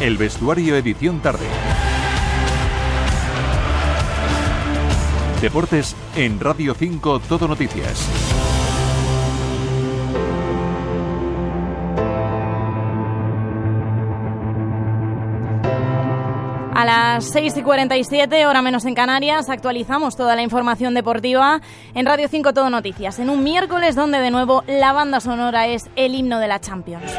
El vestuario edición tarde. Deportes en Radio 5 Todo Noticias. A las 6 y 47, hora menos en Canarias, actualizamos toda la información deportiva en Radio 5 Todo Noticias, en un miércoles donde de nuevo la banda sonora es el himno de la Champions.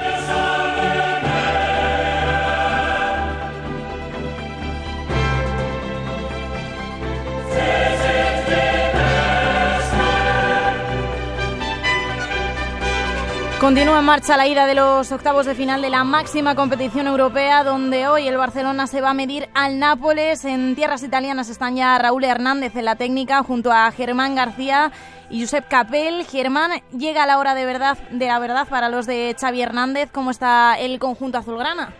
Continúa en marcha la ida de los octavos de final de la máxima competición europea, donde hoy el Barcelona se va a medir al Nápoles. En tierras italianas están ya Raúl Hernández en la técnica, junto a Germán García y Josep Capel. Germán, llega la hora de verdad de la verdad para los de Xavi Hernández. ¿Cómo está el conjunto azulgrana?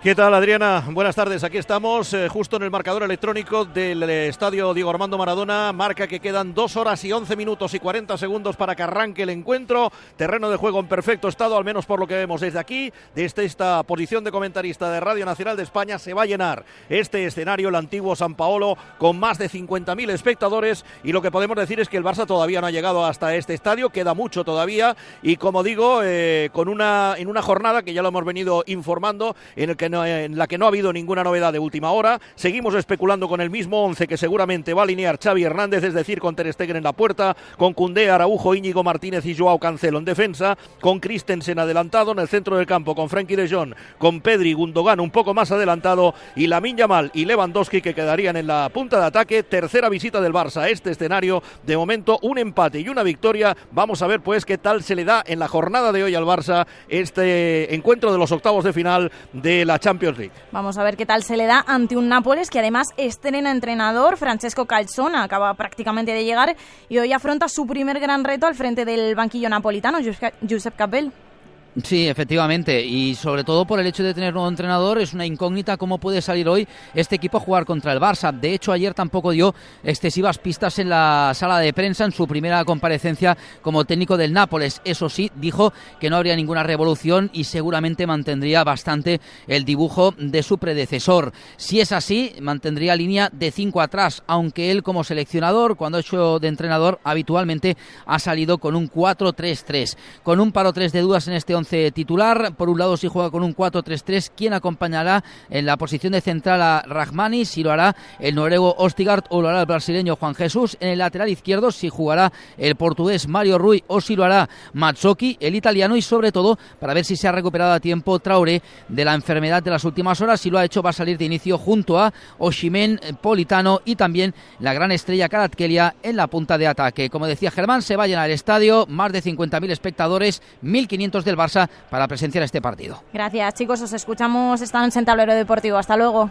¿Qué tal, Adriana? Buenas tardes. Aquí estamos eh, justo en el marcador electrónico del eh, estadio Diego Armando Maradona. Marca que quedan dos horas y once minutos y 40 segundos para que arranque el encuentro. Terreno de juego en perfecto estado, al menos por lo que vemos desde aquí. Desde esta posición de comentarista de Radio Nacional de España se va a llenar este escenario, el antiguo San Paolo, con más de 50.000 espectadores. Y lo que podemos decir es que el Barça todavía no ha llegado hasta este estadio. Queda mucho todavía. Y como digo, eh, con una, en una jornada que ya lo hemos venido informando, en el que en la que no ha habido ninguna novedad de última hora. Seguimos especulando con el mismo 11 que seguramente va a alinear Xavi Hernández, es decir, con Ter Stegen en la puerta, con Cundé, Araujo, Íñigo Martínez y Joao Cancelo en defensa, con Christensen adelantado en el centro del campo, con Frankie de Jong, con Pedri, Gundogan un poco más adelantado y Lamin Yamal y Lewandowski que quedarían en la punta de ataque. Tercera visita del Barça a este escenario. De momento, un empate y una victoria. Vamos a ver pues qué tal se le da en la jornada de hoy al Barça este encuentro de los octavos de final de la Champions League. Vamos a ver qué tal se le da ante un Nápoles que además estrena entrenador. Francesco Calzona acaba prácticamente de llegar y hoy afronta su primer gran reto al frente del banquillo napolitano, Josep Capel. Sí, efectivamente, y sobre todo por el hecho de tener nuevo entrenador, es una incógnita cómo puede salir hoy este equipo a jugar contra el Barça. De hecho, ayer tampoco dio excesivas pistas en la sala de prensa en su primera comparecencia como técnico del Nápoles. Eso sí, dijo que no habría ninguna revolución y seguramente mantendría bastante el dibujo de su predecesor. Si es así, mantendría línea de 5 atrás, aunque él como seleccionador, cuando ha hecho de entrenador, habitualmente ha salido con un 4-3-3. Con un paro 3 de dudas en este 11 titular. Por un lado, si juega con un 4-3-3, ¿quién acompañará en la posición de central a Rahmani? Si lo hará el noruego Ostigard o lo hará el brasileño Juan Jesús. En el lateral izquierdo, si jugará el portugués Mario Rui o si lo hará Mazzocchi, el italiano. Y sobre todo, para ver si se ha recuperado a tiempo Traoré de la enfermedad de las últimas horas. Si lo ha hecho, va a salir de inicio junto a Oshimen Politano y también la gran estrella Karatkelia en la punta de ataque. Como decía Germán, se va a llenar el estadio, más de 50.000 espectadores, 1.500 del Barça para presenciar este partido. Gracias, chicos. Os escuchamos. Están en Tablero Deportivo. Hasta luego.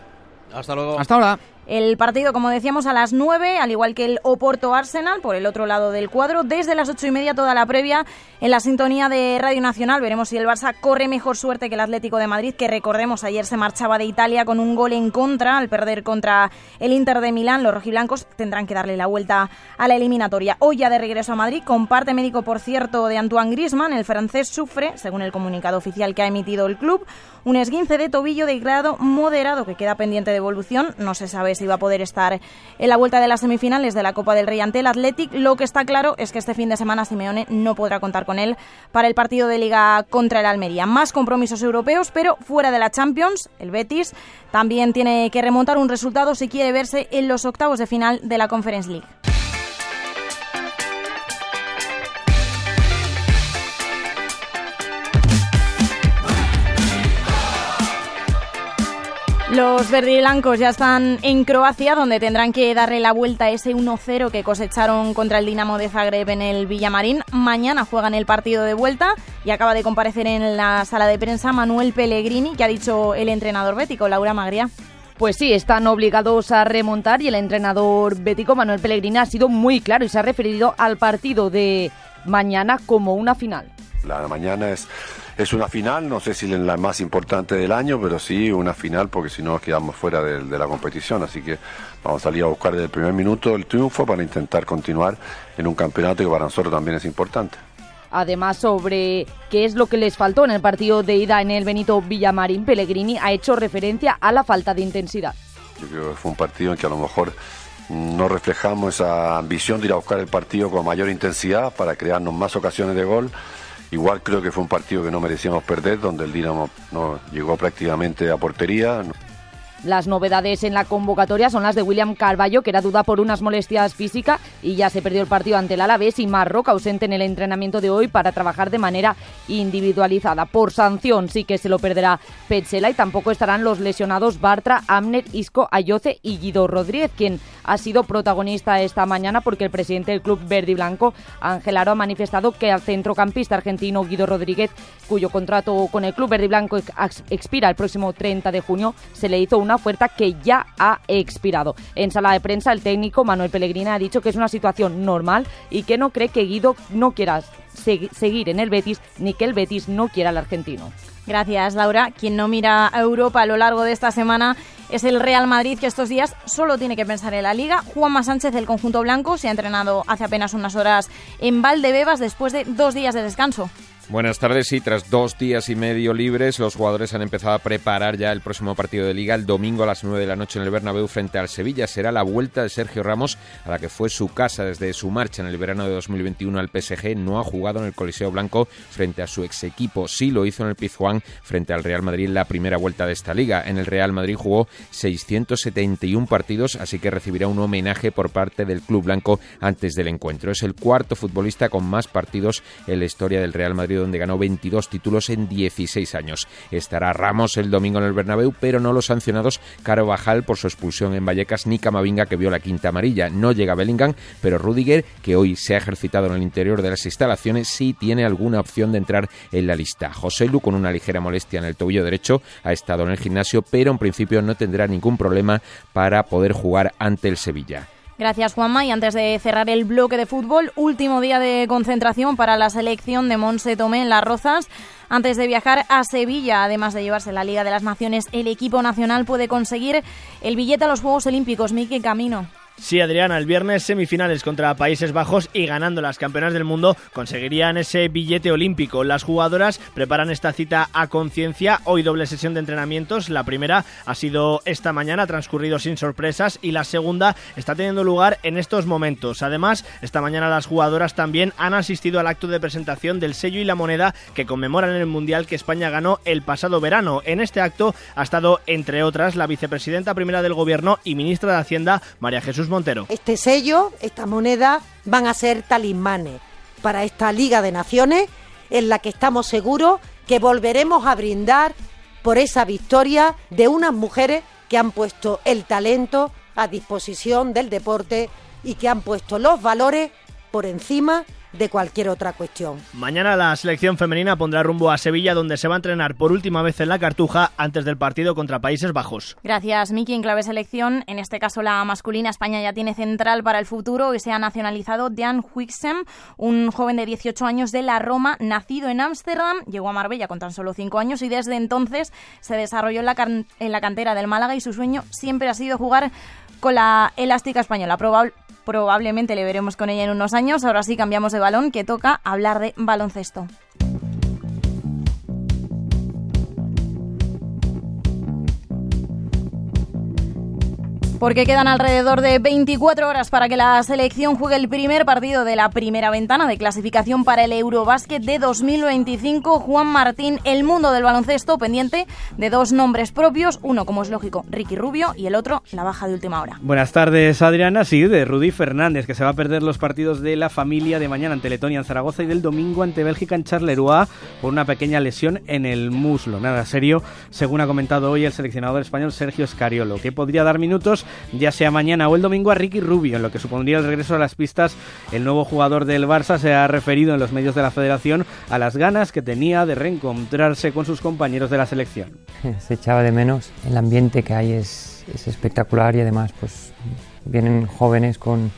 Hasta luego. Hasta ahora. El partido, como decíamos, a las 9, al igual que el Oporto Arsenal, por el otro lado del cuadro, desde las ocho y media toda la previa en la sintonía de Radio Nacional. Veremos si el Barça corre mejor suerte que el Atlético de Madrid, que recordemos ayer se marchaba de Italia con un gol en contra al perder contra el Inter de Milán. Los rojiblancos tendrán que darle la vuelta a la eliminatoria. Hoy ya de regreso a Madrid, con parte médico, por cierto, de Antoine Grisman, el francés sufre, según el comunicado oficial que ha emitido el club, un esguince de tobillo de grado moderado que queda pendiente de evolución. No se sabe si va a poder estar en la vuelta de las semifinales de la Copa del Rey ante el Athletic. Lo que está claro es que este fin de semana Simeone no podrá contar con él para el partido de Liga contra el Almería. Más compromisos europeos, pero fuera de la Champions, el Betis también tiene que remontar un resultado si quiere verse en los octavos de final de la Conference League. Los verdiblancos ya están en Croacia, donde tendrán que darle la vuelta a ese 1-0 que cosecharon contra el Dinamo de Zagreb en el Villamarín. Mañana juegan el partido de vuelta y acaba de comparecer en la sala de prensa Manuel Pellegrini, que ha dicho el entrenador bético, Laura Magria. Pues sí, están obligados a remontar y el entrenador bético Manuel Pellegrini ha sido muy claro y se ha referido al partido de mañana como una final. La mañana es es una final, no sé si la más importante del año, pero sí una final porque si no quedamos fuera de, la competición. Así que vamos a salir a buscar desde el primer minuto el triunfo para intentar continuar en un campeonato que para nosotros también es importante. Además, sobre qué es lo que les faltó en el partido de ida en el Benito Villamarín, Pellegrini ha hecho referencia a la falta de intensidad. Yo creo que fue un partido en que a lo mejor no reflejamos esa ambición de ir a buscar el partido con mayor intensidad para crearnos más ocasiones de gol. Igual creo que fue un partido que no merecíamos perder, donde el Dinamo no llegó prácticamente a portería. Las novedades en la convocatoria son las de William Carballo, que era duda por unas molestias físicas y ya se perdió el partido ante el Alavés, y Marroca ausente en el entrenamiento de hoy para trabajar de manera individualizada. Por sanción sí que se lo perderá Petzela y tampoco estarán los lesionados Bartra, Amner, Isco, Ayoce y Guido Rodríguez, quien ha sido protagonista esta mañana porque el presidente del club verde y blanco, Ángel Aro, ha manifestado que al centrocampista argentino Guido Rodríguez, cuyo contrato con el club verde y blanco expira el próximo 30 de junio, se le hizo un una oferta que ya ha expirado. En sala de prensa, el técnico Manuel Pellegrini ha dicho que es una situación normal y que no cree que Guido no quiera seguir en el Betis ni que el Betis no quiera al argentino. Gracias, Laura. Quien no mira a Europa a lo largo de esta semana es el Real Madrid, que estos días solo tiene que pensar en la Liga. Juanma Sánchez, del conjunto blanco, se ha entrenado hace apenas unas horas en Valdebebas después de dos días de descanso. Buenas tardes y tras dos días y medio libres, los jugadores han empezado a preparar ya el próximo partido de Liga el domingo a las 9 de la noche en el Bernabéu frente al Sevilla. Será la vuelta de Sergio Ramos a la que fue su casa desde su marcha en el verano de 2021 al PSG. No ha jugado en el Coliseo Blanco frente a su ex equipo. Sí lo hizo en el Pizjuán frente al Real Madrid en la primera vuelta de esta liga. En el Real Madrid jugó 671 partidos, así que recibirá un homenaje por parte del club blanco antes del encuentro. Es el cuarto futbolista con más partidos en la historia del Real Madrid donde ganó 22 títulos en 16 años. Estará Ramos el domingo en el Bernabéu, pero no los sancionados Bajal por su expulsión en Vallecas ni Camavinga que vio la quinta amarilla. No llega Bellingham, pero Rudiger, que hoy se ha ejercitado en el interior de las instalaciones, sí tiene alguna opción de entrar en la lista. José Lu, con una ligera molestia en el tobillo derecho, ha estado en el gimnasio, pero en principio no tendrá ningún problema para poder jugar ante el Sevilla. Gracias, Juanma. Y antes de cerrar el bloque de fútbol, último día de concentración para la selección de Monse Tomé en Las Rozas. Antes de viajar a Sevilla, además de llevarse la Liga de las Naciones, el equipo nacional puede conseguir el billete a los Juegos Olímpicos. Miki Camino. Sí, Adriana, el viernes semifinales contra Países Bajos y ganando las campeonas del mundo conseguirían ese billete olímpico. Las jugadoras preparan esta cita a conciencia. Hoy doble sesión de entrenamientos. La primera ha sido esta mañana, transcurrido sin sorpresas, y la segunda está teniendo lugar en estos momentos. Además, esta mañana las jugadoras también han asistido al acto de presentación del sello y la moneda que conmemoran el Mundial que España ganó el pasado verano. En este acto ha estado, entre otras, la vicepresidenta primera del Gobierno y ministra de Hacienda, María Jesús Este sello, esta moneda, van a ser talismanes para esta Liga de Naciones en la que estamos seguros que volveremos a brindar por esa victoria de unas mujeres que han puesto el talento a disposición del deporte y que han puesto los valores por encima de cualquier otra cuestión. Mañana la selección femenina pondrá rumbo a Sevilla donde se va a entrenar por última vez en la Cartuja antes del partido contra Países Bajos. Gracias Miki, en clave selección, en este caso la masculina España ya tiene central para el futuro y se ha nacionalizado Dean Huixem, un joven de 18 años de la Roma, nacido en Ámsterdam, llegó a Marbella con tan solo 5 años y desde entonces se desarrolló en la, en la cantera del Málaga y su sueño siempre ha sido jugar con la elástica española. Probable probablemente le veremos con ella en unos años. Ahora sí cambiamos de balón, que toca hablar de baloncesto. Porque quedan alrededor de 24 horas para que la selección juegue el primer partido de la primera ventana de clasificación para el Eurobásquet de 2025. Juan Martín, el mundo del baloncesto, pendiente de dos nombres propios, uno, como es lógico, Ricky Rubio, y el otro, la baja de última hora. Buenas tardes, Adriana. Sí, de Rudy Fernández, que se va a perder los partidos de la familia de mañana ante Letonia en Zaragoza y del domingo ante Bélgica en Charleroi por una pequeña lesión en el muslo. Nada serio, según ha comentado hoy el seleccionador español Sergio Escariolo, que podría dar minutos ya sea mañana o el domingo a Ricky Rubio, en lo que supondría el regreso a las pistas. El nuevo jugador del Barça se ha referido en los medios de la federación a las ganas que tenía de reencontrarse con sus compañeros de la selección. Se echaba de menos, el ambiente que hay es, espectacular y además pues vienen jóvenes con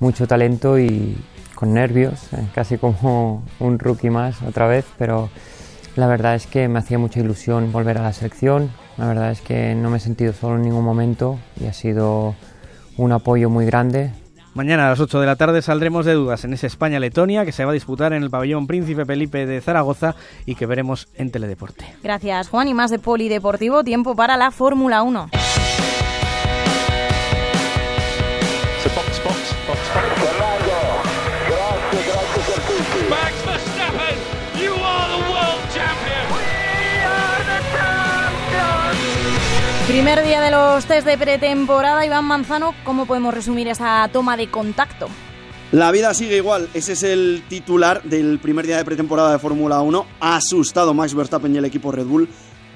mucho talento y con nervios, eh, casi como un rookie más otra vez, pero la verdad es que me hacía mucha ilusión volver a la selección. La verdad es que no me he sentido solo en ningún momento y ha sido un apoyo muy grande Mañana a las 8 de la tarde saldremos de dudas en ese España-Letonia que se va a disputar en el pabellón Príncipe Felipe de Zaragoza y que veremos en Teledeporte. Gracias, Juan. Y más de Polideportivo, tiempo para la Fórmula 1. Primer día de los test de pretemporada, Iván Manzano, ¿cómo podemos resumir esa toma de contacto? La vida sigue igual, ese es el titular del primer día de pretemporada de Fórmula 1. Ha asustado Max Verstappen y el equipo Red Bull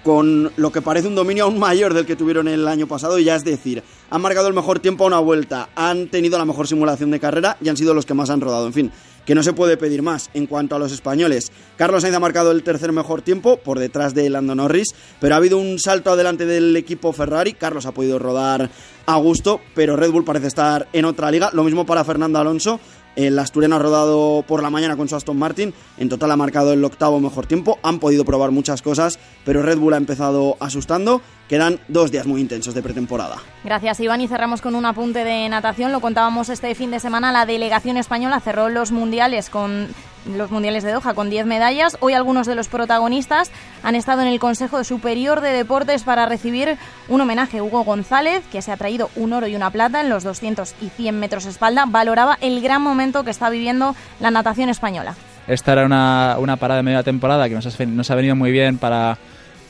con lo que parece un dominio aún mayor del que tuvieron el año pasado, ya es decir, han marcado el mejor tiempo a una vuelta, han tenido la mejor simulación de carrera y han sido los que más han rodado. En fin, que no se puede pedir más en cuanto a los españoles. Carlos Sainz ha marcado el tercer mejor tiempo por detrás de Lando Norris, pero ha habido un salto adelante del equipo Ferrari. Carlos ha podido rodar a gusto, pero Red Bull parece estar en otra liga. Lo mismo para Fernando Alonso. El asturiano ha rodado por la mañana con su Aston Martin. En total ha marcado el octavo mejor tiempo. Han podido probar muchas cosas, pero Red Bull ha empezado asustando. Quedan dos días muy intensos de pretemporada. Gracias, Iván. Y cerramos con un apunte de natación. Lo contábamos este fin de semana. La delegación española cerró los mundiales con los mundiales de Doha con 10 medallas. Hoy algunos de los protagonistas han estado en el Consejo Superior de Deportes para recibir un homenaje. Hugo González, que se ha traído un oro y una plata en los 200 y 100 metros espalda, valoraba el gran momento que está viviendo la natación española. Esta era una, una parada de media temporada que nos ha, nos ha venido muy bien para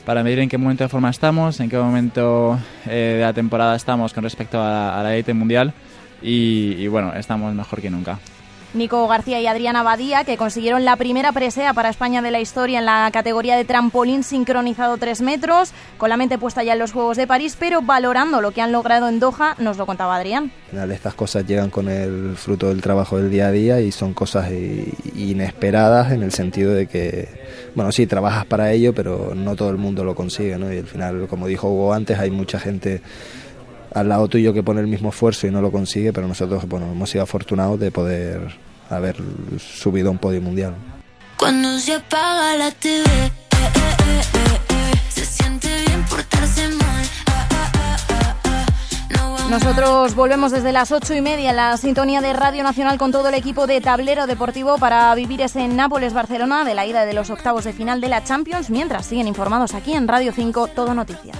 para medir en qué momento de forma estamos, en qué momento eh, de la temporada estamos con respecto a, la élite mundial y bueno, estamos mejor que nunca. Nico García y Adriana Badía, que consiguieron la primera presea para España de la historia en la categoría de trampolín sincronizado 3 metros, con la mente puesta ya en los Juegos de París, pero valorando lo que han logrado en Doha, nos lo contaba Adrián. Estas cosas llegan con el fruto del trabajo del día a día y son cosas inesperadas en el sentido de que, bueno, sí, trabajas para ello, pero no todo el mundo lo consigue, ¿no? Y al final, como dijo Hugo antes, hay mucha gente al lado tuyo que pone el mismo esfuerzo y no lo consigue, pero nosotros bueno, hemos sido afortunados de poder haber subido a un podio mundial. Cuando se apaga la TV, eh, eh, eh, se siente bien portarse mal. Nosotros volvemos desde las ocho y media en la sintonía de Radio Nacional con todo el equipo de Tablero Deportivo para vivir ese Nápoles-Barcelona de la ida de los octavos de final de la Champions, mientras siguen informados aquí en Radio 5 Todo Noticias.